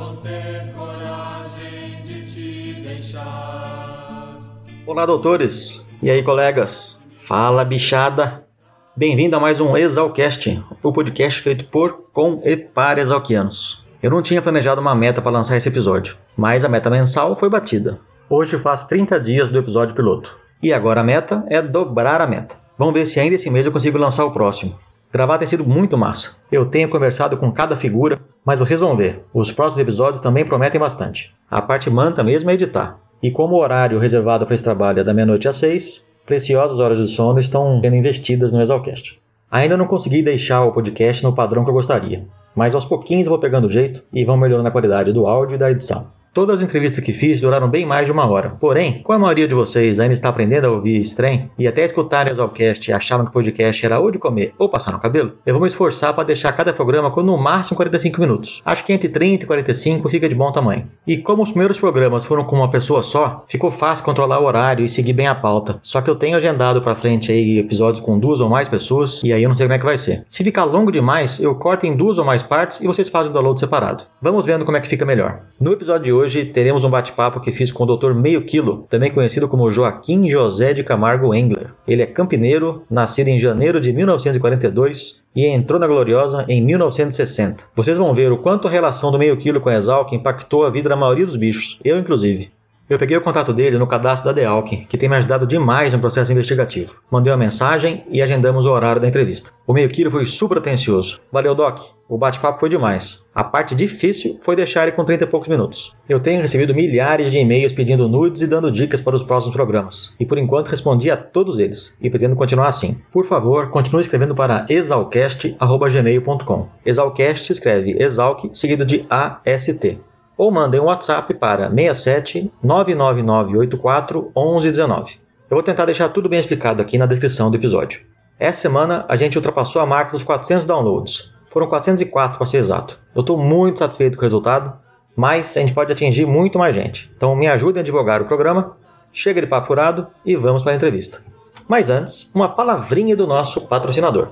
vão ter coragem de te deixar. Olá, doutores! E aí, colegas? Fala, bichada! Bem-vindo a mais um Exalcast, o podcast feito por, com e para exalquianos. Eu não tinha planejado uma meta para lançar esse episódio, mas a meta mensal foi batida. Hoje faz 30 dias do episódio piloto. E agora a meta é dobrar a meta. Vamos ver se ainda esse mês eu consigo lançar o próximo. Gravar tem sido muito massa. Eu tenho conversado com cada figura, mas vocês vão ver, os próximos episódios também prometem bastante. A parte manta mesmo é editar. E como o horário reservado para esse trabalho é da meia-noite às seis, preciosas horas de sono estão sendo investidas no Exalcast. Ainda não consegui deixar o podcast no padrão que eu gostaria, mas aos pouquinhos vou pegando jeito e vão melhorando a qualidade do áudio e da edição. Todas as entrevistas que fiz duraram bem mais de uma hora. Porém, como a maioria de vocês ainda está aprendendo a ouvir estranho e até escutarem o Exalcast e achavam que o podcast era ou de comer ou passar no cabelo, eu vou me esforçar para deixar cada programa com no máximo 45 minutos. Acho que entre 30 e 45 fica de bom tamanho. E como os primeiros programas foram com uma pessoa só, ficou fácil controlar o horário e seguir bem a pauta. Só que eu tenho agendado para frente aí episódios com duas ou mais pessoas e aí eu não sei como é que vai ser. Se ficar longo demais, eu corto em duas ou mais partes e vocês fazem o download separado. Vamos vendo como é que fica melhor. No episódio de hoje teremos um bate-papo que fiz com o Dr. Meio Quilo, também conhecido como Joaquim José de Camargo Engler. Ele é campineiro, nascido em janeiro de 1942 e entrou na Gloriosa em 1960. Vocês vão ver o quanto a relação do Meio Quilo com a Exalc impactou a vida da maioria dos bichos, eu inclusive. Eu peguei o contato dele no cadastro da Dealc, que tem me ajudado demais no processo investigativo. Mandei uma mensagem e agendamos o horário da entrevista. O meio quilo foi super atencioso. Valeu, Doc. O bate-papo foi demais. A parte difícil foi deixar ele com 30 e poucos minutos. Eu tenho recebido milhares de e-mails pedindo nudes e dando dicas para os próximos programas. E por enquanto respondi a todos eles e pretendo continuar assim. Por favor, continue escrevendo para exalcast.gmail.com. Exalcast escreve exalc seguido de AST ou mandem um WhatsApp para 67 99984 1119. Eu vou tentar deixar tudo bem explicado aqui na descrição do episódio. Essa semana a gente ultrapassou a marca dos 400 downloads. Foram 404 para ser exato. Eu estou muito satisfeito com o resultado, mas a gente pode atingir muito mais gente. Então me ajudem a divulgar o programa, chega de papo furado e vamos para a entrevista. Mas antes, uma palavrinha do nosso patrocinador.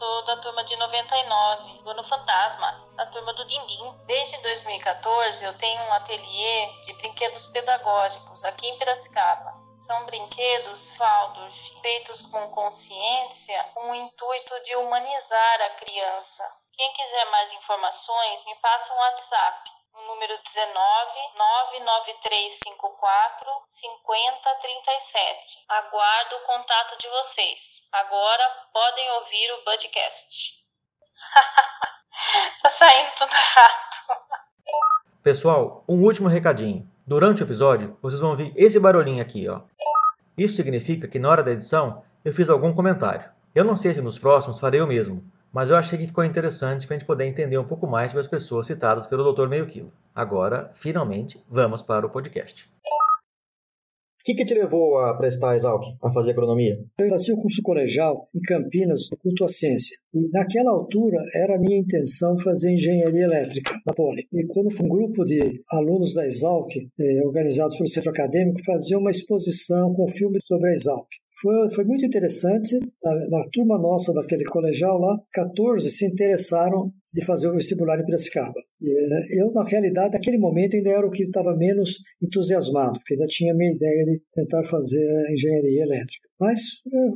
Sou da turma de 99, do Ano Fantasma, da turma do Dindim. Desde 2014, eu tenho um ateliê de brinquedos pedagógicos aqui em Piracicaba. São brinquedos Waldorf, feitos com consciência, com o intuito de humanizar a criança. Quem quiser mais informações, me passa um WhatsApp número 19 99354 5037. Aguardo o contato de vocês. Agora podem ouvir o podcast. tá saindo tudo errado. Pessoal, um último recadinho. Durante o episódio, vocês vão ouvir esse barulhinho aqui, ó. Isso significa que na hora da edição eu fiz algum comentário. Eu não sei se nos próximos farei o mesmo, mas eu achei que ficou interessante para a gente poder entender um pouco mais sobre as pessoas citadas pelo Dr. Meio Quilo. Agora, finalmente, vamos para o podcast. O que, que te levou a prestar Exalc, a fazer agronomia? Eu fazia o curso colegial em Campinas, no culto à ciência. E naquela altura era a minha intenção fazer engenharia elétrica na Poli. E quando foi um grupo de alunos da Exalc, eh, organizados pelo centro acadêmico, fazia uma exposição com filme sobre a Exalc. Foi, foi muito interessante. Na, na, turma nossa daquele colegial lá, 14 se interessaram de fazer o vestibular em Piracicaba. E, eu, na realidade, naquele momento, ainda era o que estava menos entusiasmado, porque ainda tinha a minha ideia de tentar fazer engenharia elétrica. Mas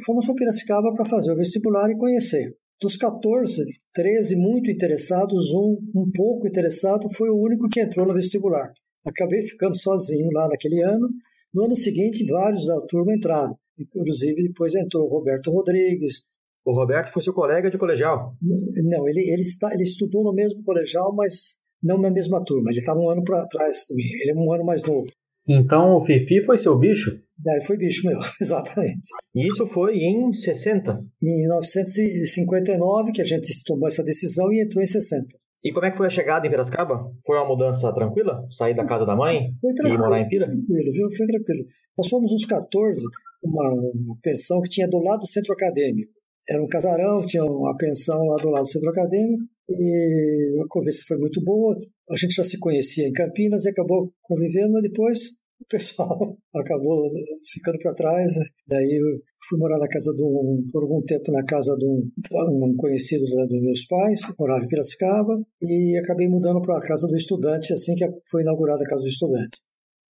fomos para Piracicaba para fazer o vestibular e conhecer. Dos 14, 13 muito interessados, um um pouco interessado, foi o único que entrou no vestibular. Acabei ficando sozinho lá naquele ano. No ano seguinte, vários da turma entraram. Inclusive, depois entrou o Roberto Rodrigues. O Roberto foi seu colega de colegial? Não, ele, ele, está, ele estudou no mesmo colegial, mas não na mesma turma. Ele estava um ano para trás também. Ele é um ano mais novo. Então o Fifi foi seu bicho? É, foi bicho meu, exatamente. E isso foi em 60? Em 1959 que a gente tomou essa decisão e entrou em 60. E como é que foi a chegada em Piracicaba? Foi uma mudança tranquila? Sair da casa da mãe foi tranquilo, e morar em Pira? Tranquilo, viu? Foi tranquilo. Nós fomos uns 14, uma, uma pensão que tinha do lado do centro acadêmico. Era um casarão, tinha uma pensão lá do lado do centro acadêmico e a conversa foi muito boa. A gente já se conhecia em Campinas e acabou convivendo, mas depois o pessoal acabou ficando para trás. Daí eu fui morar na casa de um, por algum tempo na casa de um, um conhecido dos meus pais, morava em Piracicaba, e acabei mudando para a casa do estudante assim que foi inaugurada a casa do estudante.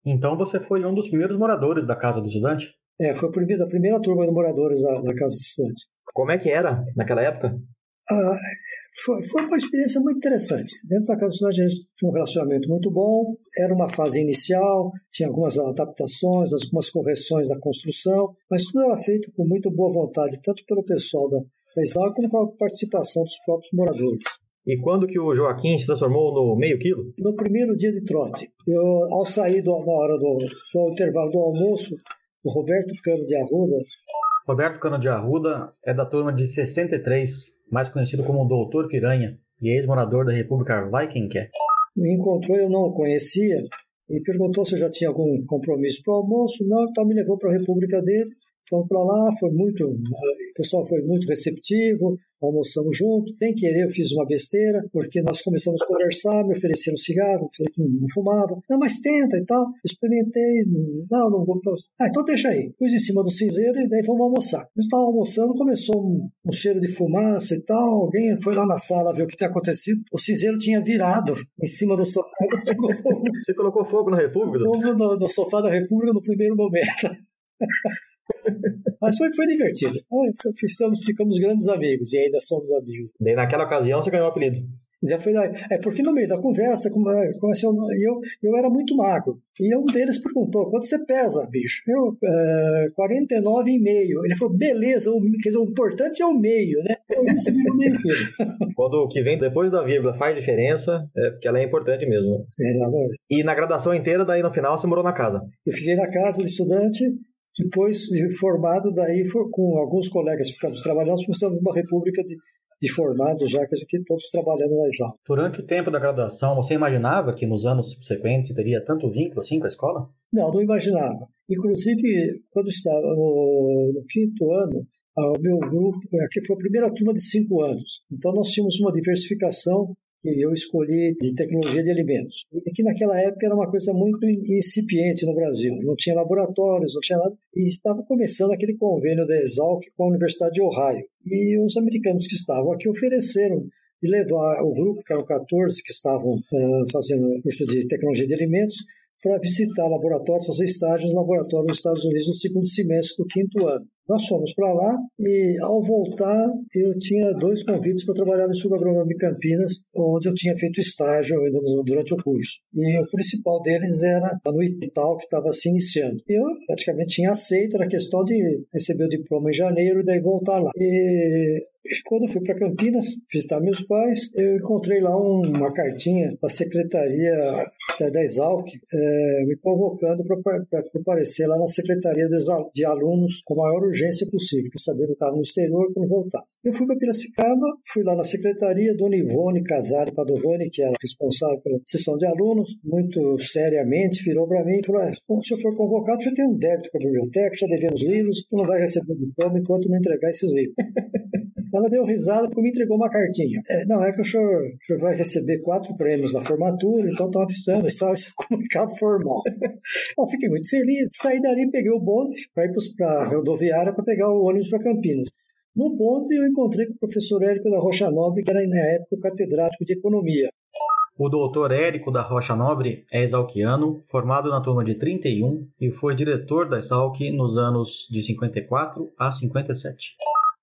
Então você foi um dos primeiros moradores da casa do estudante? É, foi a primeira, a primeira turma de moradores da, da casa do estudante. Como é que era naquela época? Ah, foi, foi uma experiência muito interessante. Dentro da Casa do Estudante a gente tinha um relacionamento muito bom, era uma fase inicial, tinha algumas adaptações, algumas correções da construção, mas tudo era feito com muita boa vontade, tanto pelo pessoal da, da Exal como com a participação dos próprios moradores. E quando que o Joaquim se transformou no meio quilo? No primeiro dia de trote. Eu, ao sair do, na hora do, do intervalo do almoço, o Roberto Cano de Arruda Roberto Cano de Arruda é da turma de 63, mais conhecido como Doutor Piranha, e ex-morador da República Viking. Me encontrou, eu não o conhecia, e perguntou se eu já tinha algum compromisso para o almoço. Não, então me levou para a República dele. Fomos para lá, foi muito, o pessoal foi muito receptivo, almoçamos junto. Sem querer, eu fiz uma besteira, porque nós começamos a conversar, me ofereceram cigarro, falei que não fumava. Não, mas tenta e tal. Experimentei, não, não vou. Ah, então deixa aí. Pus em cima do cinzeiro e daí fomos almoçar. Nós estávamos almoçando, começou um, um, cheiro de fumaça e tal. Alguém foi lá na sala ver o que tinha acontecido. O cinzeiro tinha virado em cima do sofá. Você colocou fogo na República? Fogo no, no sofá da República no primeiro momento. Mas foi, foi divertido. Ficamos, ficamos grandes amigos e ainda somos amigos. Daí naquela ocasião você ganhou o apelido. Já foi É porque no meio da conversa, comecei, eu, eu era muito magro. E um deles perguntou: quanto você pesa, bicho? Eu, uh, 49,5. Ele falou: beleza, o, quer dizer, o importante é o meio, né? Eu isso vira meio quilo. Quando o que vem depois da vírgula faz diferença, é porque ela é importante mesmo. Exatamente. E na graduação inteira, daí no final, você morou na casa? Eu fiquei na casa do estudante depois de formado, daí com alguns colegas que ficamos trabalhando, começamos uma república de, de formados, já que aqui todos trabalhando na exato. Durante o tempo da graduação, você imaginava que nos anos subsequentes teria tanto vínculo assim com a escola? Não, não imaginava. Inclusive, quando estava no, no quinto ano, o meu grupo, aqui foi a primeira turma de cinco anos. Então nós tínhamos uma diversificação que eu escolhi de tecnologia de alimentos. E que naquela época era uma coisa muito incipiente no Brasil. Não tinha laboratórios, não tinha nada. E estava começando aquele convênio da Exalc com a Universidade de Ohio. E os americanos que estavam aqui ofereceram de levar o grupo, que eram 14 que estavam uh, fazendo curso de tecnologia de alimentos, para visitar laboratórios, fazer estágios em laboratórios nos Estados Unidos no segundo semestre do quinto ano. Nós fomos para lá e, ao voltar, eu tinha dois convites para trabalhar no Sul Agronômico Campinas, onde eu tinha feito estágio ainda durante o curso. E o principal deles era no Itaú, que estava se iniciando. Eu praticamente tinha aceito, era questão de receber o diploma em janeiro e daí voltar lá. E quando eu fui para Campinas visitar meus pais, eu encontrei lá uma cartinha da secretaria da Exalc é, me convocando para comparecer lá na secretaria de alunos com maior urgência possível, para saber que estava no exterior quando voltasse. Eu fui para Piracicaba, fui lá na secretaria, Dona Ivone Casari Padovani, que era responsável pela sessão de alunos, muito seriamente virou para mim e falou: ah, se eu for convocado, já tem um débito com a biblioteca, já devemos livros, tu não vai receber o diploma enquanto não entregar esses livros. Ela deu risada porque me entregou uma cartinha. É, não, é que o senhor, o senhor vai receber quatro prêmios na formatura, então estão avisando, isso é comunicado formal. Bom, fiquei muito feliz. Saí dali, peguei o bonde para ir para a rodoviária para pegar o ônibus para Campinas. No ponto, eu encontrei com o professor Érico da Rocha Nobre, que era na época catedrático de economia. O doutor Érico da Rocha Nobre é exalquiano, formado na turma de 31 e foi diretor da Exalc nos anos de 54 a 57.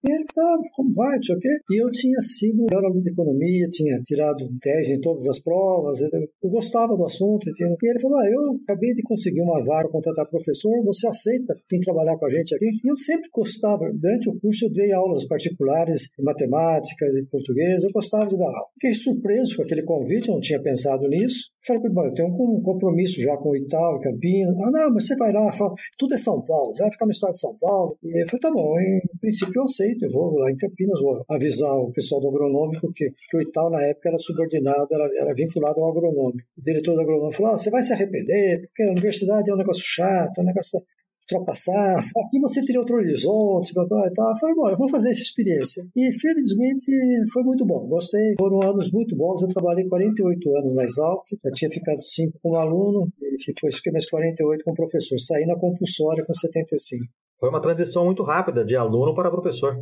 E ele estava, como vai, não sei o quê. E eu tinha sido melhor aluno de economia, tinha tirado 10 em todas as provas, eu gostava do assunto. Entendeu? E ele falou: ah, eu acabei de conseguir uma vara, contratar professor, você aceita vir trabalhar com a gente aqui? E eu sempre gostava, durante o curso eu dei aulas particulares de matemática, de português, eu gostava de dar aula. Fiquei surpreso com aquele convite, eu não tinha pensado nisso. Falei ele, eu tenho um compromisso já com o Itaú, Campinas. Ah, não, mas você vai lá, fala, tudo é São Paulo, você vai ficar no estado de São Paulo. E eu falei, tá bom, em princípio eu aceito, eu vou lá em Campinas, vou avisar o pessoal do agronômico que, que o Itaú na época era subordinado, era, era vinculado ao agronômico. O diretor do agronômico falou, ah, você vai se arrepender, porque a universidade é um negócio chato, é um negócio ultrapassar. Aqui você teria outro horizonte, papai, e tal. Eu falei, bom, eu vou fazer essa experiência. E felizmente foi muito bom. Gostei. Foram anos muito bons. Eu trabalhei 48 anos na Exalc. Já tinha ficado cinco como aluno. depois fiquei mais 48 como professor. Saí na compulsória com 75. Foi uma transição muito rápida de aluno para professor.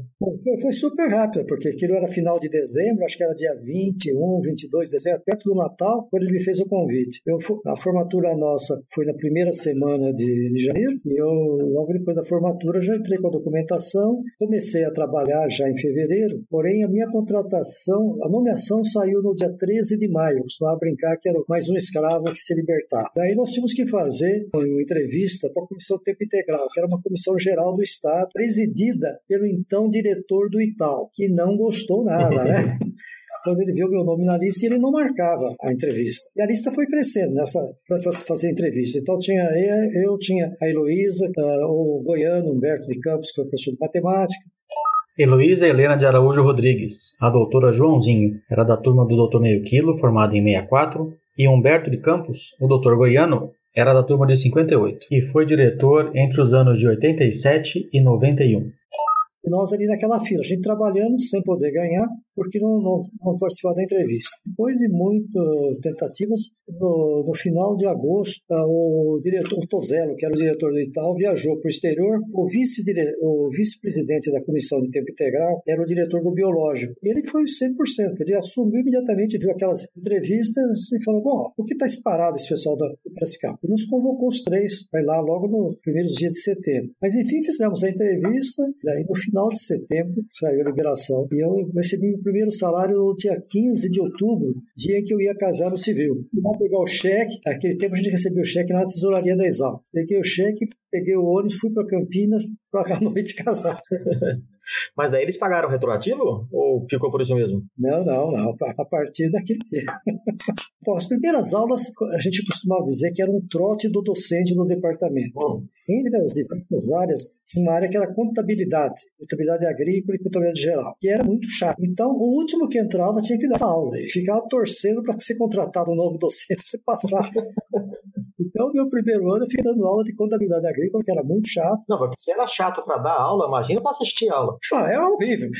Foi, super rápida, porque aquilo era final de dezembro, acho que era dia 21, 22 de dezembro, perto do Natal, quando ele me fez o convite. Eu, a formatura nossa foi na primeira semana de, de janeiro, e eu, logo depois da formatura, já entrei com a documentação, comecei a trabalhar já em fevereiro, porém a minha contratação, a nomeação saiu no dia 13 de maio, eu costumava brincar que era mais um escravo que se libertava. Daí nós tínhamos que fazer uma entrevista para a Comissão Tempo Integral, que era uma comissão Geral do Estado, presidida pelo então diretor do Itaú, que não gostou nada, né? quando ele viu meu nome na lista, ele não marcava a entrevista. E a lista foi crescendo nessa para fazer entrevista. Então tinha eu, tinha a Heloísa, uh, o goiano Humberto de Campos, que foi professor de matemática. Heloísa Helena de Araújo Rodrigues, a doutora Joãozinho, era da turma do Dr. Meio Quilo, formada em 64, e Humberto de Campos, o doutor goiano, era da turma de 58 e foi diretor entre os anos de 87 e 91. E nós ali naquela fila, a gente trabalhando sem poder ganhar, porque não, não, não participar da entrevista. Depois de muitas tentativas, no, no final de agosto, ah, o diretor Tozello, que era o diretor do Itaú, viajou para o exterior. O vice-presidente vice da Comissão de Tempo Integral era o diretor do Biológico. E ele foi 100%. Ele assumiu imediatamente, viu aquelas entrevistas e falou: Bom, o que está disparado esse pessoal da Piracicaba? E nos convocou os três, vai lá logo nos primeiros dias de setembro. Mas enfim, fizemos a entrevista, daí no final de setembro saiu a liberação. E eu recebi primeiro salário no dia 15 de outubro, dia em que eu ia casar no civil. Vou pegar o cheque, naquele tempo a gente recebia o cheque na tesouraria da Exal. Peguei o cheque, peguei o ônibus, fui para Campinas para a noite casar. Mas daí eles pagaram retroativo ou ficou por isso mesmo? Não, não, não. A partir daquele dia. Bom, as primeiras aulas a gente costumava dizer que era um trote do docente no departamento. Entre as diversas áreas, uma área que era contabilidade, contabilidade agrícola e contabilidade geral, que era muito chato. Então, o último que entrava tinha que dar essa aula e ficava torcendo para ser contratado um novo docente para você passar. Então, meu primeiro ano eu fui dando aula de contabilidade agrícola, que era muito chato. Não, porque se era chato para dar aula, imagina para assistir aula. Ah, é horrível.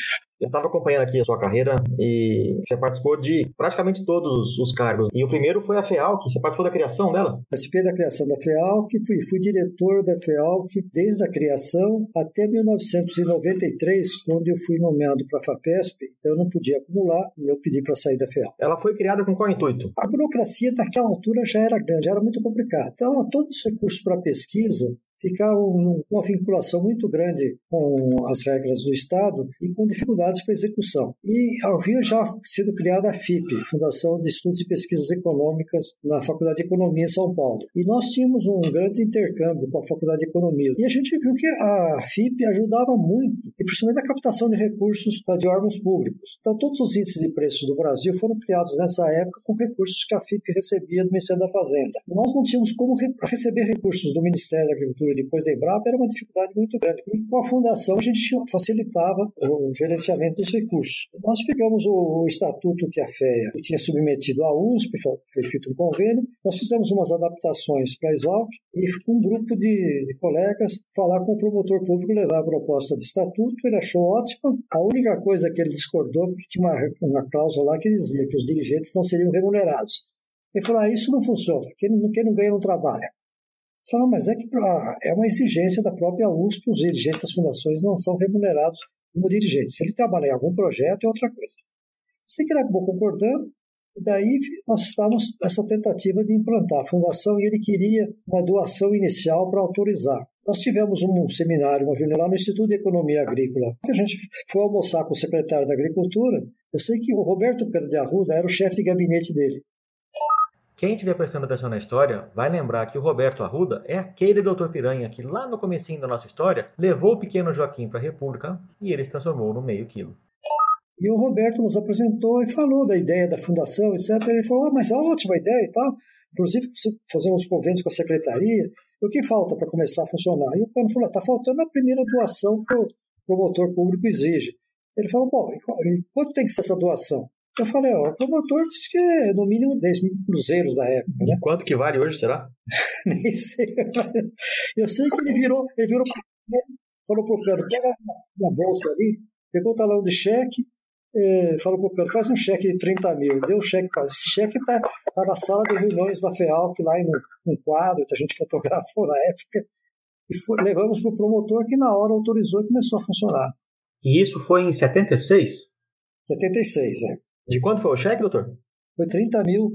Eu estava acompanhando aqui a sua carreira e você participou de praticamente todos os cargos. E o primeiro foi a FEAL, que você participou da criação dela? Participei da criação da FEAL, que fui, fui diretor da FEAL desde a criação até 1993, quando eu fui nomeado para a FAPESP. Então eu não podia acumular e eu pedi para sair da FEAL. Ela foi criada com qual intuito? A burocracia naquela altura já era grande, era muito complicado. Então, todos os recursos para pesquisa ficavam com uma vinculação muito grande com as regras do Estado e com dificuldades para execução. E havia já sido criada a FIP, Fundação de Estudos e Pesquisas Econômicas, na Faculdade de Economia em São Paulo. E nós tínhamos um grande intercâmbio com a Faculdade de Economia. E a gente viu que a FIP ajudava muito, e principalmente na captação de recursos de órgãos públicos. Então, todos os índices de preços do Brasil foram criados nessa época com recursos que a FIP recebia do Ministério da Fazenda. Nós não tínhamos como receber recursos do Ministério da Agricultura e depois da Embrapa era uma dificuldade muito grande. E com a fundação a gente facilitava o gerenciamento dos recursos. Nós pegamos o, estatuto que a FEA tinha submetido à USP, foi feito um convênio, nós fizemos umas adaptações para a Exalc e com um grupo de, de colegas falar com o promotor público levar a proposta de estatuto, ele achou ótima. A única coisa que ele discordou, porque tinha uma, uma cláusula lá que dizia que os dirigentes não seriam remunerados. Ele falou: ah, isso não funciona, quem quem não ganha não trabalha. Você fala, mas é que é uma exigência da própria USP, os dirigentes das fundações não são remunerados como dirigentes. Se ele trabalha em algum projeto, é outra coisa. Sei que acabou concordando, e daí nós estávamos nessa tentativa de implantar a fundação e ele queria uma doação inicial para autorizar. Nós tivemos um seminário, uma reunião lá no Instituto de Economia Agrícola. A gente foi almoçar com o secretário da Agricultura. Eu sei que o Roberto Cano de Arruda era o chefe de gabinete dele. Quem estiver prestando atenção na história vai lembrar que o Roberto Arruda é aquele doutor Piranha que lá no comecinho da nossa história levou o pequeno Joaquim para a República e ele se transformou no meio quilo. E o Roberto nos apresentou e falou da ideia da fundação, etc. Ele falou, ah, mas é ótima ideia e tal. Inclusive, fazer uns convênios com a secretaria. O que falta para começar a funcionar? E o Cano falou, está faltando a primeira doação que o promotor público exige. Ele falou, bom, e quanto tem que ser essa doação? Eu falei, ó, o promotor disse que é no mínimo 10 mil cruzeiros da época, né? Quanto que vale hoje, será? Nem sei. Eu sei que ele virou, ele virou falou pro cano, pega uma bolsa ali, pegou o talão de cheque, eh, falou para o cara, faz um cheque de 30 mil. Deu o cheque para Esse cheque está tá na sala de reuniões da FEALC, lá no, no quadro, que a gente fotografou na época. E foi, levamos para o promotor, que na hora autorizou e começou a funcionar. E isso foi em 76? 76, é. De quanto foi o cheque, doutor? Foi 30 mil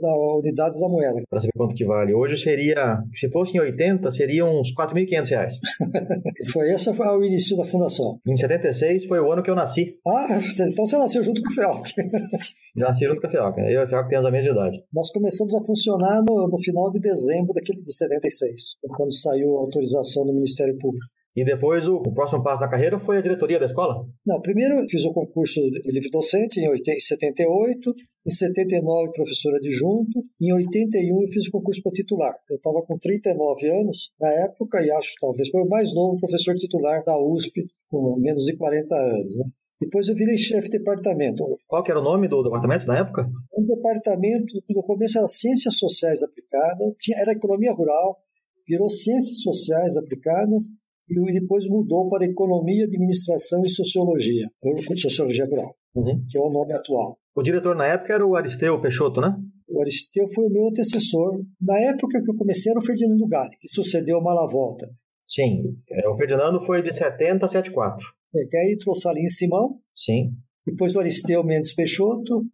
da, unidades da moeda. Para saber quanto que vale. Hoje seria, se fosse em 80, seriam uns 4.500 reais. foi esse o início da fundação. Em 76 foi o ano que eu nasci. Ah, então você nasceu junto com o FEALC. nasci junto com a FEALC. Eu e a FEALC temos a mesma idade. Nós começamos a funcionar no, no final de dezembro daquele de 76, quando saiu a autorização do Ministério Público. E depois o, o, próximo passo da carreira foi a diretoria da escola? Não, primeiro fiz o concurso de livre docente em 78, em 79 professor adjunto, em 81 eu fiz o concurso para titular. Eu estava com 39 anos na época e acho talvez foi o mais novo professor titular da USP, com menos de 40 anos. Né? Depois eu virei chefe de departamento. Qual que era o nome do departamento na época? O departamento, no começo era Ciências Sociais Aplicadas, era Economia Rural, virou Ciências Sociais Aplicadas e depois mudou para Economia, Administração e Sociologia, Sociologia Rural, uhum. que é o nome atual. O diretor na época era o Aristeu Peixoto, né? O Aristeu foi o meu antecessor. Na época que eu comecei era o Ferdinando Galli, que sucedeu a Malavolta. Sim, é, o Ferdinando foi de 70 a 74. É, que aí trouxe a Aline Simão. Sim. Depois o Aristeu Mendes Peixoto.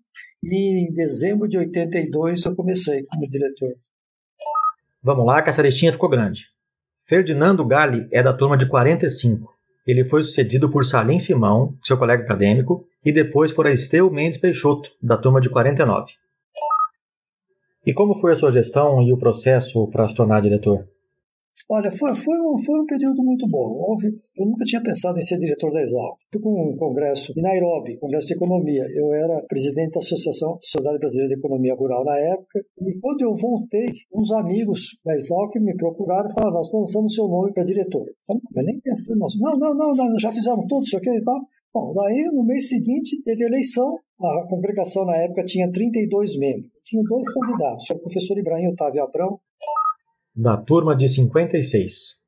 E em dezembro de 82 eu comecei como diretor. Vamos lá, que essa listinha ficou grande. Ferdinando Galli é da turma de 45. Ele foi sucedido por Salim Simão, seu colega acadêmico, e depois por Esteu Mendes Peixoto, da turma de 49. E como foi a sua gestão e o processo para se tornar diretor? Olha, foi, foi, um, foi um período muito bom. Houve, eu nunca tinha pensado em ser diretor da Exalc. Fui com um congresso em Nairobi, congresso de economia. Eu era presidente da Associação Sociedade Brasileira de Economia Rural na época. E quando eu voltei, uns amigos da Exalc me procuraram e falaram: Nós lançamos seu nome para diretor. Eu falei, mas nem pensei, nossa, não, não, não, não, já fizemos tudo isso aqui e tal. Bom, daí no mês seguinte teve eleição. A congregação na época tinha 32 membros. Tinha dois candidatos, o professor Ibrahim Otávio Abrão da turma de 56.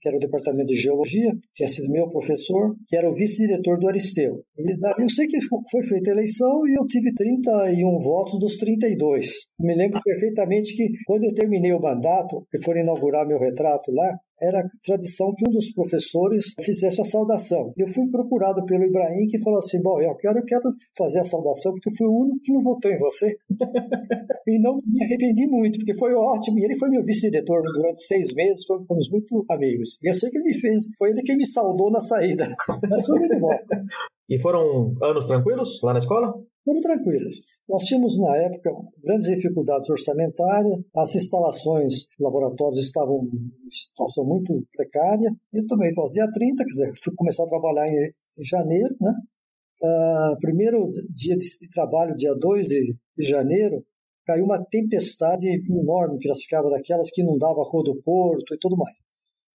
Que era o departamento de geologia, tinha sido meu professor, que era o vice-diretor do Aristeu. E eu sei que foi feita a eleição e eu tive 31 votos dos 32. Me lembro perfeitamente que quando eu terminei o mandato, que foram inaugurar meu retrato lá, era tradição que um dos professores fizesse a saudação. Eu fui procurado pelo Ibrahim, que falou assim: Bom, eu quero, eu quero fazer a saudação porque eu fui o único que não votou em você. e não me arrependi muito, porque foi ótimo. E ele foi meu vice-diretor durante seis meses, fomos muito amigos. E eu sei que ele me fez, foi ele quem me saudou na saída. Mas foi muito bom. E foram anos tranquilos lá na escola? Foram tranquilos. Nós tínhamos, na época, grandes dificuldades orçamentárias, as instalações, laboratórios estavam em situação muito precária. Eu também, no dia 30, quer dizer, fui começar a trabalhar em, janeiro, né? Uh, primeiro dia de trabalho, dia 2 de, de janeiro, caiu uma tempestade enorme em Piracicaba, daquelas que inundava a rua do Porto e tudo mais.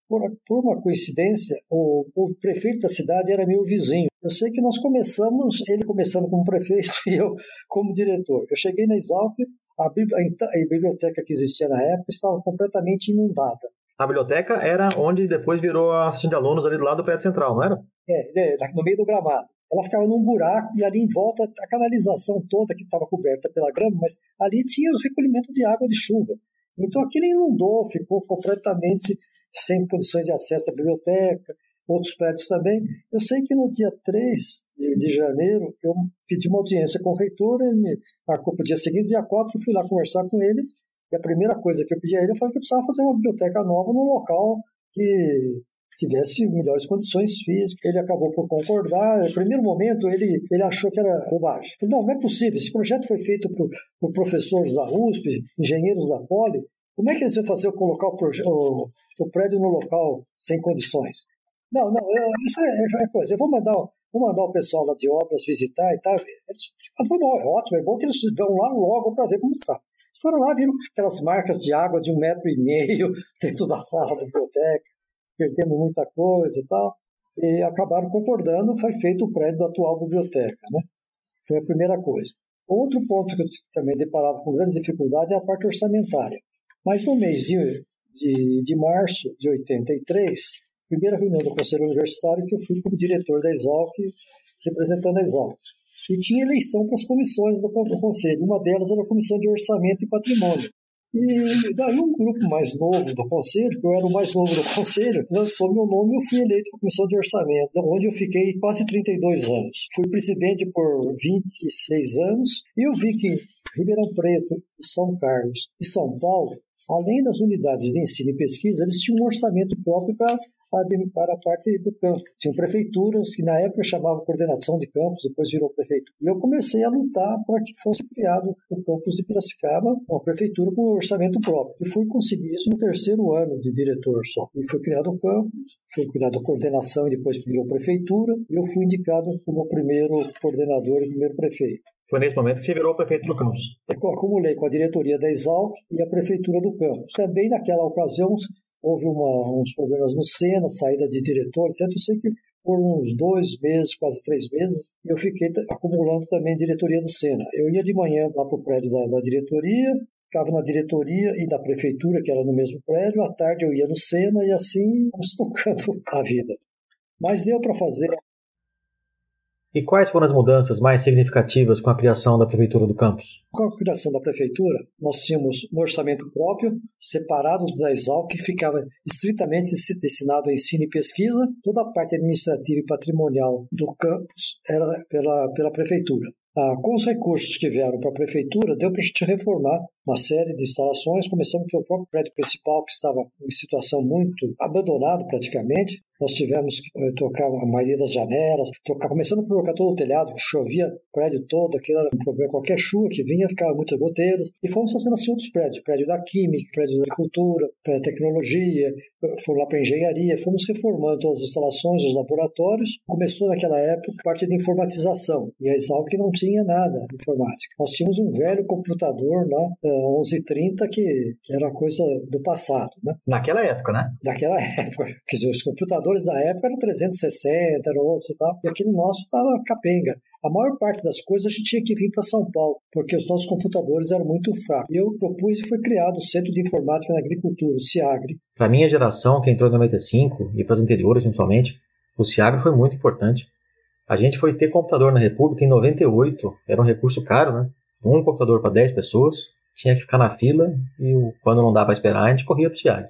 Por, por uma coincidência, o, o, prefeito da cidade era meu vizinho. Eu sei que nós começamos, ele começando como prefeito e eu como diretor. Eu cheguei na Exalc, a, a, a biblioteca que existia na época estava completamente inundada. A biblioteca era onde depois virou a assistente de alunos ali do lado do prédio central, não era? É, é no meio do gramado ela ficava num buraco e ali em volta a canalização toda que estava coberta pela grama, mas ali tinha o recolhimento de água de chuva. Então aquilo inundou, ficou completamente sem condições de acesso à biblioteca, outros prédios também. Eu sei que no dia 3 de, de janeiro eu pedi uma audiência com o reitor, ele me marcou para o dia seguinte, dia 4 eu fui lá conversar com ele, e a primeira coisa que eu pedi a ele foi que eu precisava fazer uma biblioteca nova num local que tivesse melhores condições físicas. Ele acabou por concordar. No primeiro momento, ele, ele achou que era bobagem. Falei, não, não é possível. Esse projeto foi feito por, por professores da USP, engenheiros da Poli. Como é que eles vão fazer eu colocar o, o, o prédio no local sem condições? Não, não, eu, isso é, é, coisa. Eu vou mandar, vou mandar o pessoal lá de obras visitar e tal. Eles falaram, bom, é ótimo, é bom que eles vão lá logo para ver como está. Foram lá, viram aquelas marcas de água de um metro e meio dentro da sala da biblioteca perdemos muita coisa e tal, e acabaram concordando, foi feito o prédio da atual biblioteca, né? Foi a primeira coisa. Outro ponto que eu também deparava com grandes dificuldades é a parte orçamentária. Mas no mês de, de, de março de 83, primeira reunião do Conselho Universitário, que eu fui como diretor da Exalc, representando a Exalc. e tinha eleição para as comissões do, Conselho. Uma delas era a Comissão de Orçamento e Patrimônio. E daí um grupo mais novo do conselho, que eu era o mais novo do conselho, lançou meu nome e eu fui eleito para a comissão de orçamento, onde eu fiquei quase 32 anos. Fui presidente por 26 anos e eu vi que Ribeirão Preto, São Carlos e São Paulo, além das unidades de ensino e pesquisa, eles tinham um orçamento próprio para para a parte do campo. Tinham prefeituras que na época chamavam coordenação de campos, depois virou prefeitura. E eu comecei a lutar para que fosse criado o campus de Piracicaba, uma prefeitura com orçamento próprio. E fui conseguir isso no terceiro ano de diretor só. E foi criado o campus, foi criada a coordenação e depois virou prefeitura. E eu fui indicado como primeiro coordenador e primeiro prefeito. Foi nesse momento que você virou prefeito do campus. Eu acumulei com a diretoria da Exalc e a prefeitura do campus. Também naquela ocasião houve uma, uns problemas no Sena, saída de diretor, etc. Eu sei que por uns dois meses, quase três meses, eu fiquei acumulando também diretoria do Sena. Eu ia de manhã lá para o prédio da, da diretoria, ficava na diretoria e da prefeitura, que era no mesmo prédio, à tarde eu ia no Sena e assim fomos tocando a vida. Mas deu para fazer e quais foram as mudanças mais significativas com a criação da Prefeitura do Campus? Com a criação da Prefeitura, nós tínhamos um orçamento próprio, separado da Exal, que ficava estritamente destinado a ensino e pesquisa. Toda a parte administrativa e patrimonial do campus era pela, pela Prefeitura. Ah, com os recursos que vieram para a Prefeitura, deu para a gente reformar uma série de instalações, começando pelo próprio prédio principal, que estava em situação muito abandonado praticamente. Nós tivemos que eh, trocar a maioria das janelas, trocar, começando por trocar todo o telhado, que chovia o prédio todo, aquilo era um problema. Qualquer chuva que vinha, ficava muitas goteiras. E fomos fazendo assim outros prédios: prédio da Química, prédio da Agricultura, prédio da Tecnologia, fomos lá para a Engenharia, fomos reformando todas as instalações, os laboratórios. Começou naquela época a parte de informatização, e a Exalc não tinha nada de informática. Nós tínhamos um velho computador lá, 1130, que, que era coisa do passado. Né? Naquela época, né? Naquela época. Quer dizer, os computadores da época eram 360, eram outros e tal, e aquele nosso estava capenga. A maior parte das coisas a gente tinha que vir para São Paulo, porque os nossos computadores eram muito fracos. Eu propus e foi criado o Centro de Informática na Agricultura, o CIAGRE. Para a minha geração, que entrou em 95, e para as anteriores principalmente, o CIAGRE foi muito importante. A gente foi ter computador na República em 98, era um recurso caro, né? Um computador para 10 pessoas, tinha que ficar na fila e quando não dava para esperar, a gente corria para o SIAG.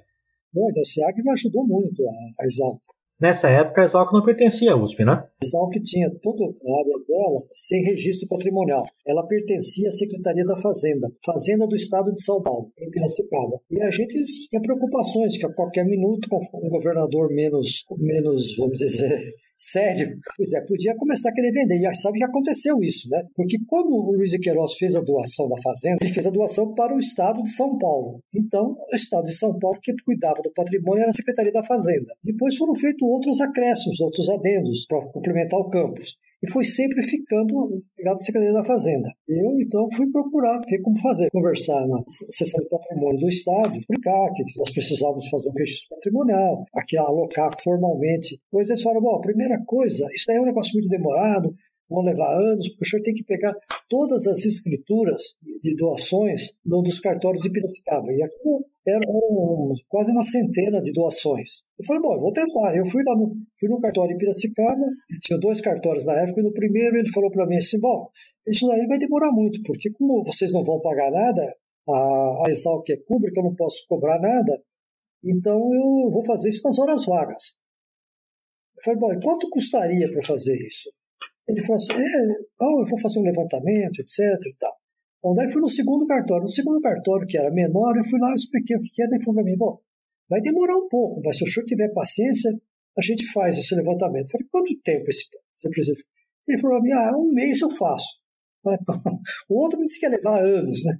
Bom, então o SIAG me ajudou muito a, a Exalc. Nessa época, a Exalc não pertencia à USP, né? A Exalc tinha toda a área dela sem registro patrimonial. Ela pertencia à Secretaria da Fazenda, Fazenda do Estado de São Paulo, em Piracicaba. E a gente tinha preocupações que a qualquer minuto, com um governador menos, menos vamos dizer, Sério? Pois é, podia começar a querer vender. E sabe que aconteceu isso, né? Porque quando o Luiz Queiroz fez a doação da fazenda, ele fez a doação para o estado de São Paulo. Então, o estado de São Paulo, que cuidava do patrimônio, era a Secretaria da Fazenda. Depois foram feitos outros acréscimos, outros adendos para complementar o campus e foi sempre ficando ligado à Secretaria da Fazenda. Eu, então, fui procurar ver como fazer, conversar na sessão de patrimônio do Estado, explicar que nós precisávamos fazer um registro patrimonial, aqui alocar formalmente. Pois eles falaram, bom, a primeira coisa, isso daí é um negócio muito demorado, vão levar anos, porque o senhor tem que pegar todas as escrituras de doações dos cartórios de Piracicaba. E aqui eram quase uma centena de doações. Eu falei, bom, eu vou tentar. Eu fui lá no, fui no cartório em Piracicaba, tinha dois cartórios na época, e no primeiro ele falou para mim assim, bom, isso daí vai demorar muito, porque como vocês não vão pagar nada, a, a Exalc é pública, eu não posso cobrar nada, então eu vou fazer isso nas horas vagas. Eu falei, bom, e quanto custaria para fazer isso? Ele falou assim, é, oh, eu vou fazer um levantamento, etc e tal. Bom, daí fui no segundo cartório. No segundo cartório, que era menor, eu fui lá expliquei o que era e falou para mim, bom, vai demorar um pouco, mas se o senhor tiver paciência, a gente faz esse levantamento. Eu falei, quanto tempo esse, você precisa? Ele falou para mim, ah, um mês eu faço. O outro me disse que ia levar anos, né?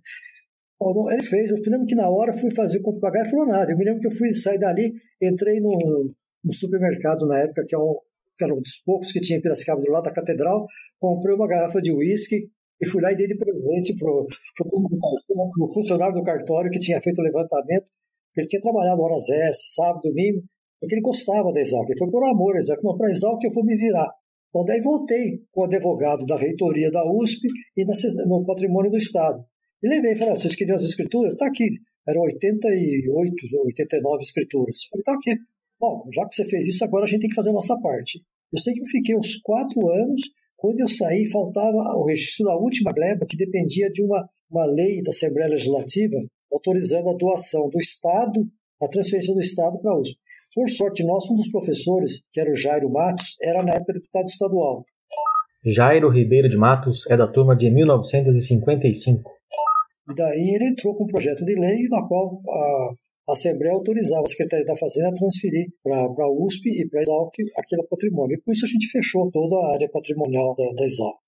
Bom, ele fez, eu lembro que na hora fui fazer o conto pagar, ele falou nada. Eu me lembro que eu fui sair dali, entrei no, no supermercado na época, que, é um, que era um dos poucos que tinha em Piracicaba, do lado da catedral, comprei uma garrafa de uísque, e fui lá e dei de presente para o funcionário do cartório que tinha feito o levantamento. Ele tinha trabalhado horas extras, sábado, domingo, porque ele gostava da Exalc. Ele foi por amor Exalc. Não, para Exalc eu vou me virar. Bom, daí voltei com o advogado da reitoria da USP e no patrimônio do Estado. E levei, falei, ah, vocês queriam as escrituras? Está aqui. Eram 88, 89 escrituras. Está aqui. Bom, já que você fez isso, agora a gente tem que fazer a nossa parte. Eu sei que eu fiquei uns quatro anos Quando eu saí, faltava o registro da última gleba, que dependia de uma, uma lei da Assembleia Legislativa autorizando a doação do Estado, a transferência do Estado para a USP. Por sorte nossa, um dos professores, que era o Jairo Matos, era na época deputado estadual. Jairo Ribeiro de Matos é da turma de 1955. E daí ele entrou com um projeto de lei na qual a Assembleia autorizava a Secretaria da Fazenda a transferir para a USP e para a Exalc aquele patrimônio. E com isso a gente fechou toda a área patrimonial da, da Exalc.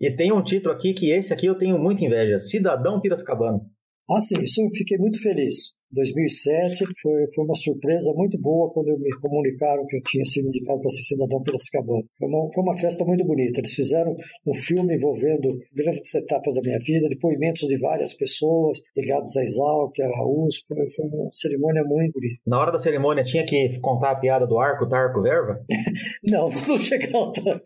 E tem um título aqui que esse aqui eu tenho muita inveja: Cidadão Piracicabano. Ah, sim, isso eu fiquei muito feliz. 2007 foi, foi uma surpresa muito boa quando me comunicaram que eu tinha sido indicado para ser cidadão Piracicabana. Foi uma, foi uma festa muito bonita. Eles fizeram um filme envolvendo grandes etapas da minha vida, depoimentos de várias pessoas ligadas à Exalc, à USP. Foi, foi uma cerimônia muito bonita. Na hora da cerimônia tinha que contar a piada do arco, tarco, verba? não, não chegou tanto.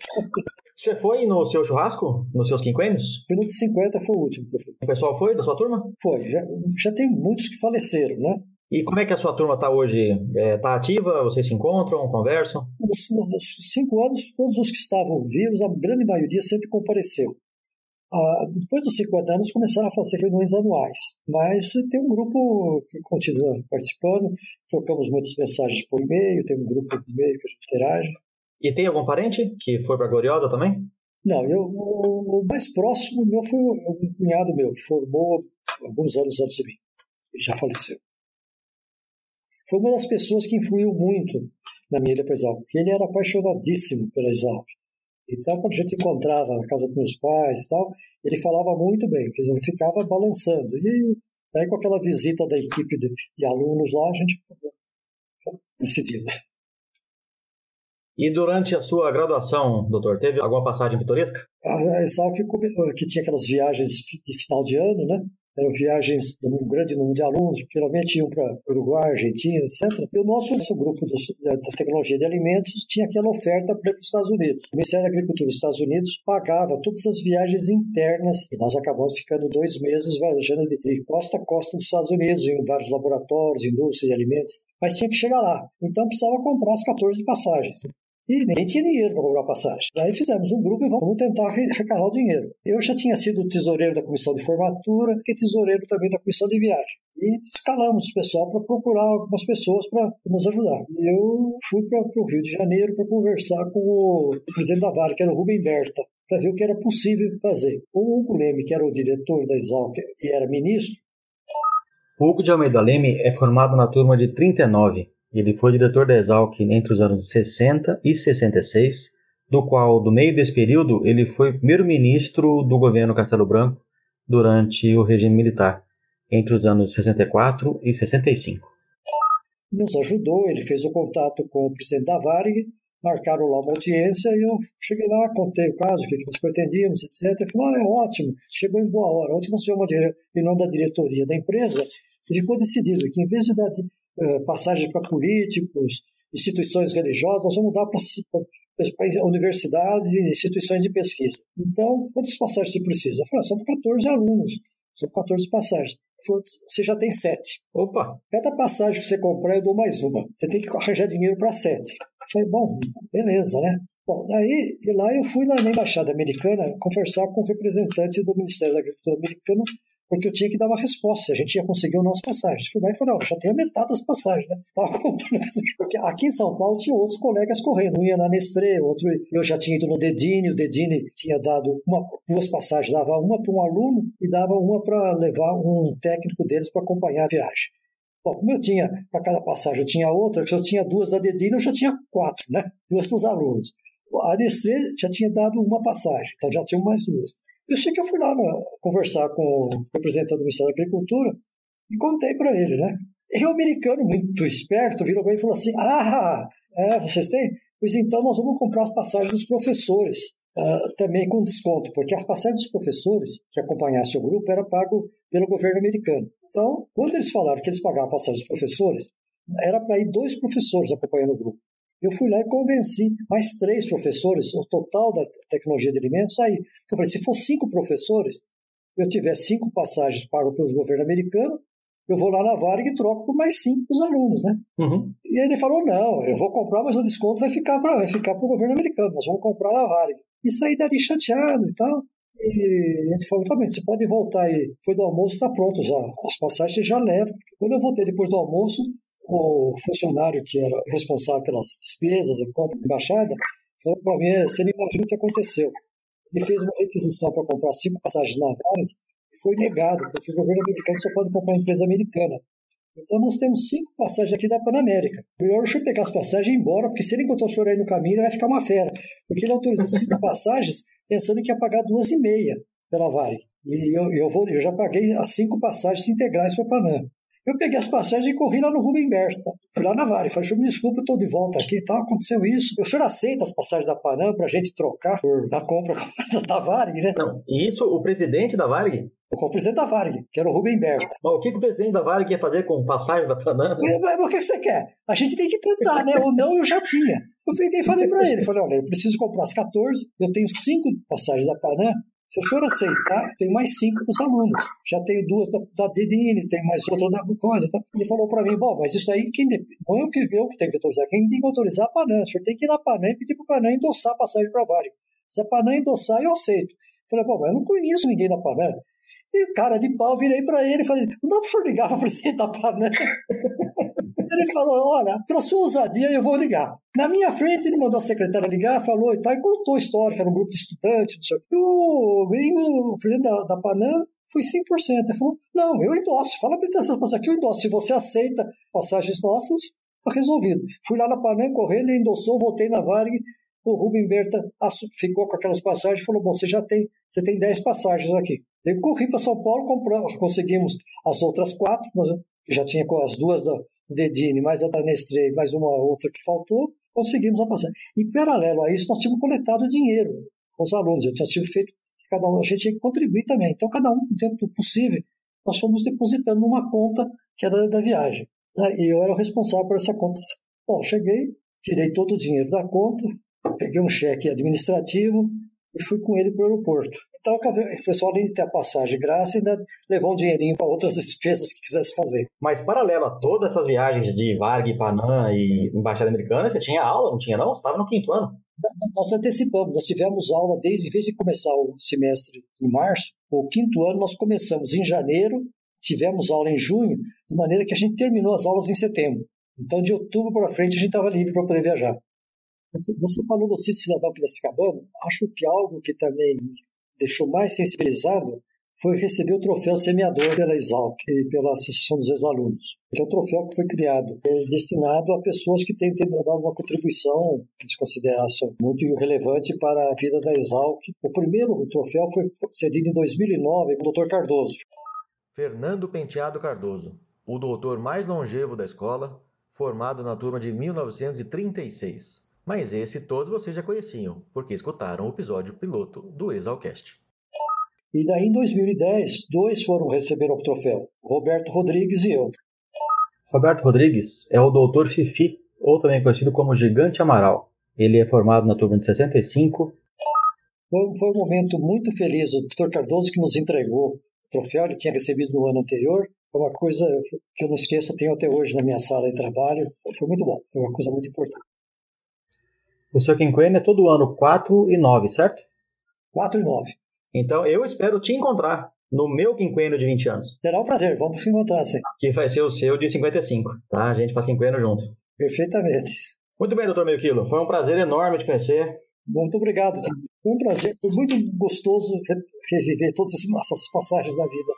Você foi no seu churrasco, nos seus quinquênios? No de 50, foi o último que eu fui. O pessoal foi da sua turma? Foi. Já, já tem muitos que faleceram, né? E como é que a sua turma está hoje? Está é, tá ativa? Vocês se encontram, conversam? Nos, nos, cinco anos, todos os que estavam vivos, a grande maioria sempre compareceu. Ah, depois dos 50 anos, começaram a fazer reuniões anuais. Mas tem um grupo que continua participando, trocamos muitas mensagens por e-mail, tem um grupo por e-mail que a gente interage. E tem algum parente que foi para Gloriosa também? Não, eu, o, mais próximo meu foi um cunhado meu, formou alguns anos antes de mim. Ele já faleceu. Foi uma das pessoas que influiu muito na minha ida para Exalc, porque ele era apaixonadíssimo pela Exalc. Então, quando a gente encontrava na casa dos meus pais e tal, ele falava muito bem, porque ele ficava balançando. E aí, com aquela visita da equipe de, de alunos lá, a gente decidiu. E durante a sua graduação, doutor, teve alguma passagem pitoresca? A Exalc, que tinha aquelas viagens de final de ano, né? Eram viagens de um grande número de alunos, geralmente iam para Uruguai, Argentina, etc. E o nosso, nosso grupo da, da, tecnologia de alimentos tinha aquela oferta para os Estados Unidos. O Ministério da Agricultura dos Estados Unidos pagava todas as viagens internas e nós acabamos ficando dois meses viajando de, de costa a costa dos Estados Unidos, em vários laboratórios, indústrias de alimentos. Mas tinha que chegar lá. Então precisava comprar as 14 passagens e nem tinha dinheiro para comprar passagem. Daí fizemos um grupo e vamos tentar arrecadar o dinheiro. Eu já tinha sido tesoureiro da comissão de formatura e tesoureiro também da comissão de viagem. E escalamos o pessoal para procurar algumas pessoas para nos ajudar. Eu fui para o Rio de Janeiro para conversar com o presidente da Vale, que era o Rubem Berta, para ver o que era possível fazer. O Hugo Leme, que era o diretor da Exalc e era ministro. Hugo de Almeida Leme é formado na turma de 39 ele foi diretor da Exalc entre os anos 60 e 66, do qual, do meio desse período, ele foi primeiro-ministro do governo Castelo Branco durante o regime militar, entre os anos 64 e 65. Nos ajudou, ele fez o contato com o presidente da Varig, marcaram lá uma audiência e eu cheguei lá, contei o caso, o que nós pretendíamos, etc. Ele falou, ah, é ótimo, chegou em boa hora. Ontem nós tivemos uma reunião da diretoria da empresa e ficou decidido que, em vez de dar passagens para políticos, instituições religiosas, nós vamos dar para universidades e instituições de pesquisa. Então, quantas passagens você precisa? Eu falei, são 14 alunos, são 14 passagens. Falei, você já tem sete. Opa! Cada passagem que você comprar, eu dou mais uma. Você tem que arranjar dinheiro para sete. Eu falei, bom, beleza, né? Bom, daí lá eu fui lá na Embaixada Americana conversar com o representante do Ministério da Agricultura americano porque eu tinha que dar uma resposta se a gente ia conseguir o nosso passagem. Fui lá e falei, não, já tenho a metade das passagens, né? Porque aqui em São Paulo tinha outros colegas correndo, um ia na Nestlé, outro, eu já tinha ido no Dedini, o Dedini tinha dado uma, duas passagens, dava uma para um aluno e dava uma para levar um técnico deles para acompanhar a viagem. Bom, como eu tinha, para cada passagem eu tinha outra, se eu tinha duas da Dedini, eu já tinha quatro, né? Duas para os alunos. A Nestlé já tinha dado uma passagem, então já tinha mais duas. Eu sei que eu fui lá né, conversar com o representante do Ministério da Agricultura e contei para ele, né? E o americano, muito esperto, virou mim e falou assim: Ah, é, vocês têm? Pois então nós vamos comprar as passagens dos professores, uh, também com desconto, porque as passagens dos professores que acompanhassem o grupo era pago pelo governo americano. Então, quando eles falaram que eles pagavam a passagem dos professores, era para ir dois professores acompanhando o grupo. Eu fui lá e convenci mais três professores, o total da tecnologia de alimentos, aí. Eu falei, se for cinco professores, eu tiver cinco passagens pagas pelo governo americano, eu vou lá na Varig e troco por mais cinco para os alunos, né? Uhum. E ele falou, não, eu vou comprar, mas o desconto vai ficar para vai ficar o governo americano, nós vamos comprar na Varig. E saí dali chateado e tal. E ele falou, tá bem, você pode voltar aí. Foi do almoço, está pronto já. As passagens já leva. Quando eu voltei depois do almoço, o funcionário que era responsável pelas despesas, a compra de embaixada, falou para mim, você não imagina o que aconteceu. Ele fez uma requisição para comprar cinco passagens na Varig e foi negado, porque o governo americano só pode comprar empresa americana. Então nós temos cinco passagens aqui da Panamérica. Melhor eu pegar as passagens e ir embora, porque se ele encontrar o senhor aí no caminho, vai ficar uma fera. Porque ele autorizou cinco passagens pensando que ia pagar duas e meia pela Varig. E eu, eu, vou, eu já paguei as cinco passagens integrais para Panamá. Eu peguei as passagens e corri lá no Rubem Berta. Fui lá na Vale, falei, me desculpa, eu estou de volta aqui e tal, aconteceu isso. O senhor aceita as passagens da Panam para a gente trocar por, da compra da Varig, né? Não, e isso o presidente da Varig? O presidente da Varig, que era o Rubem Berta. Mas o que, o presidente da Varig ia fazer com passagens da Panam? Mas, mas o que você quer? A gente tem que tentar, né? Ou não, eu já tinha. Eu e falei para ele, falei, olha, eu preciso comprar as 14, eu tenho cinco passagens da Panam, se o senhor aceitar, tem mais cinco para os alunos. Já tenho duas da, da Didine, tem mais outra da coisa. Tá? Ele falou para mim, bom, mas isso aí quem, não é eu que, eu que tenho que autorizar, quem tem que autorizar é a Panam. O senhor tem que ir na Panam e pedir para a Panam endossar a passagem para Vale. Se a Panam endossar, eu aceito. Eu falei, bom, mas eu não conheço ninguém da Panam. E cara de pau, virei para ele e falei, não dá para o senhor ligar para o presidente da Panam? Ele falou: Olha, pela sua ousadia eu vou ligar. Na minha frente, ele mandou a secretária ligar, falou e tal, e contou a história, que era um grupo de estudantes, não sei o que. O, o presidente da, da Panam foi 100%. Ele falou: Não, eu endosso. Fala para essas passagens aqui, eu endosso. Se você aceita passagens nossas, está resolvido. Fui lá na Panam correndo, ele endossou, voltei na Varig. O Rubem Berta ficou com aquelas passagens e falou: Bom, você já tem, você tem 10 passagens aqui. Eu corri para São Paulo, compramos, conseguimos as outras quatro, nós já tinha com as duas da, Dedini, mais a da mais uma outra que faltou, conseguimos a passagem. Em paralelo a isso, nós tínhamos coletado dinheiro com os alunos. Eu tinha sido feito, cada um, a gente tinha que contribuir também. Então, cada um, dentro do possível, nós fomos depositando numa conta que era da viagem. E eu era o responsável por essa conta. Bom, cheguei, tirei todo o dinheiro da conta, peguei um cheque administrativo e fui com ele para o aeroporto. Então, o pessoal, além de ter a passagem graça, ainda levou um dinheirinho para outras despesas que quisesse fazer. Mas, paralelo a todas essas viagens de Varg, Panam e Embaixada Americana, você tinha aula, não tinha não? Você estava no quinto ano? Nós antecipamos, nós tivemos aula desde, em vez de começar o semestre em março, o quinto ano nós começamos em janeiro, tivemos aula em junho, de maneira que a gente terminou as aulas em setembro. Então, de outubro para frente, a gente estava livre para poder viajar. Você, falou do Cício Cidadão Piracicabano, acho que algo que também deixou mais sensibilizado foi receber o troféu semeador pela Exalc e pela Associação dos Ex-Alunos, que é um troféu que foi criado, é destinado a pessoas que têm dado uma contribuição que eles considerassem muito relevante para a vida da Exalc. O primeiro troféu foi cedido em 2009 com o Dr. Cardoso. Fernando Penteado Cardoso, o doutor mais longevo da escola, formado na turma de 1936. Mas esse todos vocês já conheciam, porque escutaram o episódio piloto do Exalcast. E daí, em 2010, dois foram receber o troféu, Roberto Rodrigues e eu. Roberto Rodrigues é o doutor Fifi, ou também conhecido como Gigante Amaral. Ele é formado na turma de 65. Foi, foi um momento muito feliz. O doutor Cardoso que nos entregou o troféu, ele tinha recebido no ano anterior. Foi uma coisa que eu não esqueço, eu tenho até hoje na minha sala de trabalho. Foi muito bom, foi uma coisa muito importante. O seu quinquênio é todo ano 4 e 9, certo? 4 e 9. Então eu espero te encontrar no meu quinquênio de 20 anos. Será um prazer, vamos se encontrar sim. Que vai ser o seu de 55, tá? A gente faz quinquênio junto. Perfeitamente. Muito bem, doutor Meio Quilo. Foi um prazer enorme te conhecer. Muito obrigado. Foi um prazer. Foi muito gostoso reviver todas essas passagens da vida.